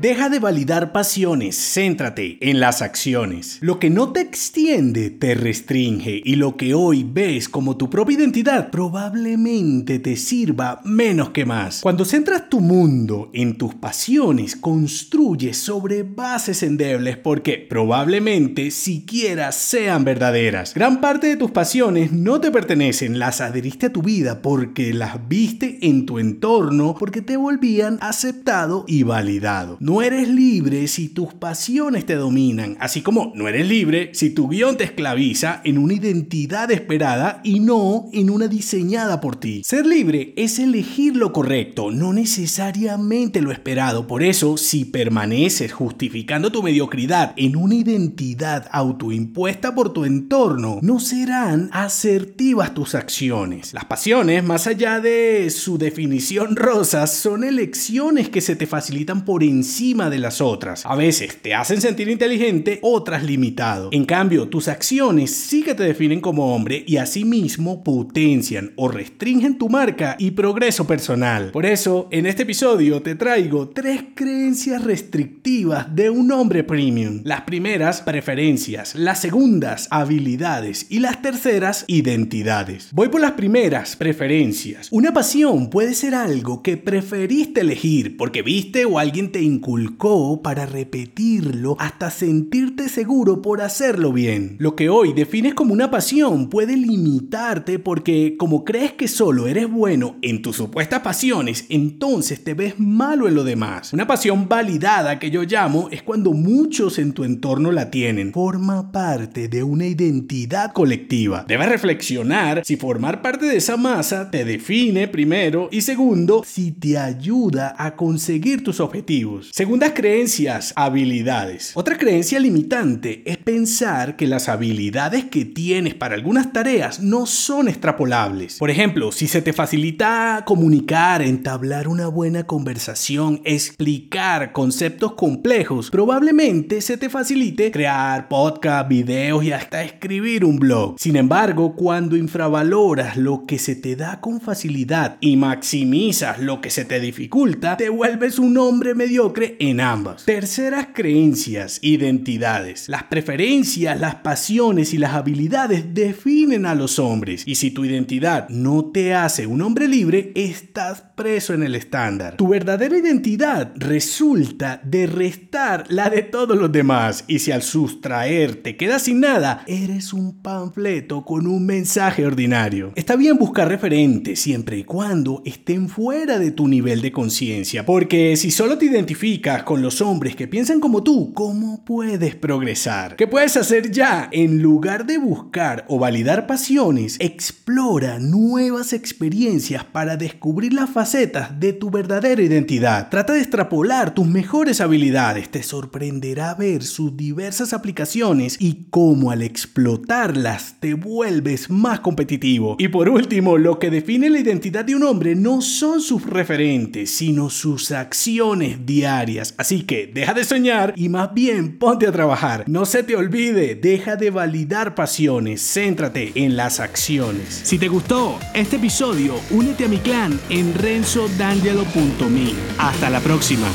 Deja de validar pasiones, céntrate en las acciones. Lo que no te extiende te restringe y lo que hoy ves como tu propia identidad probablemente te sirva menos que más. Cuando centras tu mundo en tus pasiones, construyes sobre bases endebles porque probablemente siquiera sean verdaderas. Gran parte de tus pasiones no te pertenecen, las adheriste a tu vida porque las viste en tu entorno, porque te volvían aceptado y validado. No eres libre si tus pasiones te dominan, así como no eres libre si tu guion te esclaviza en una identidad esperada y no en una diseñada por ti. Ser libre es elegir lo correcto, no necesariamente lo esperado. Por eso, si permaneces justificando tu mediocridad en una identidad autoimpuesta por tu entorno, no serán asertivas tus acciones. Las pasiones, más allá de su definición rosa, son elecciones que se te facilitan por encima de las otras. A veces te hacen sentir inteligente, otras limitado. En cambio, tus acciones sí que te definen como hombre y asimismo potencian o restringen tu marca y progreso personal. Por eso, en este episodio te traigo tres creencias restrictivas de un hombre premium. Las primeras, preferencias. Las segundas, habilidades. Y las terceras, identidades. Voy por las primeras, preferencias. Una pasión puede ser algo que preferiste elegir porque viste o alguien te inculcó para repetirlo hasta sentirte seguro por hacerlo bien. Lo que hoy defines como una pasión puede limitarte porque como crees que solo eres bueno en tus supuestas pasiones, entonces te ves malo en lo demás. Una pasión validada que yo llamo es cuando muchos en tu entorno la tienen. Forma parte de una identidad colectiva. Debes reflexionar si formar parte de esa masa te define primero y segundo si te ayuda a conseguir tus objetivos. Segundas creencias, habilidades. Otra creencia limitante es pensar que las habilidades que tienes para algunas tareas no son extrapolables. Por ejemplo, si se te facilita comunicar, entablar una buena conversación, explicar conceptos complejos, probablemente se te facilite crear podcast, videos y hasta escribir un blog. Sin embargo, cuando infravaloras lo que se te da con facilidad y maximizas lo que se te dificulta, te vuelves un hombre mediocre en ambas. Terceras creencias, identidades. Las preferencias, las pasiones y las habilidades definen a los hombres. Y si tu identidad no te hace un hombre libre, estás preso en el estándar. Tu verdadera identidad resulta de restar la de todos los demás. Y si al sustraer te quedas sin nada, eres un panfleto con un mensaje ordinario. Está bien buscar referentes siempre y cuando estén fuera de tu nivel de conciencia. Porque si solo te identificas con los hombres que piensan como tú, ¿cómo puedes progresar? ¿Qué puedes hacer ya? En lugar de buscar o validar pasiones, explora nuevas experiencias para descubrir las facetas de tu verdadera identidad. Trata de extrapolar tus mejores habilidades. Te sorprenderá ver sus diversas aplicaciones y cómo al explotarlas te vuelves más competitivo. Y por último, lo que define la identidad de un hombre no son sus referentes, sino sus acciones Así que deja de soñar y más bien ponte a trabajar. No se te olvide, deja de validar pasiones, céntrate en las acciones. Si te gustó este episodio, únete a mi clan en renzodangelo.me. Hasta la próxima.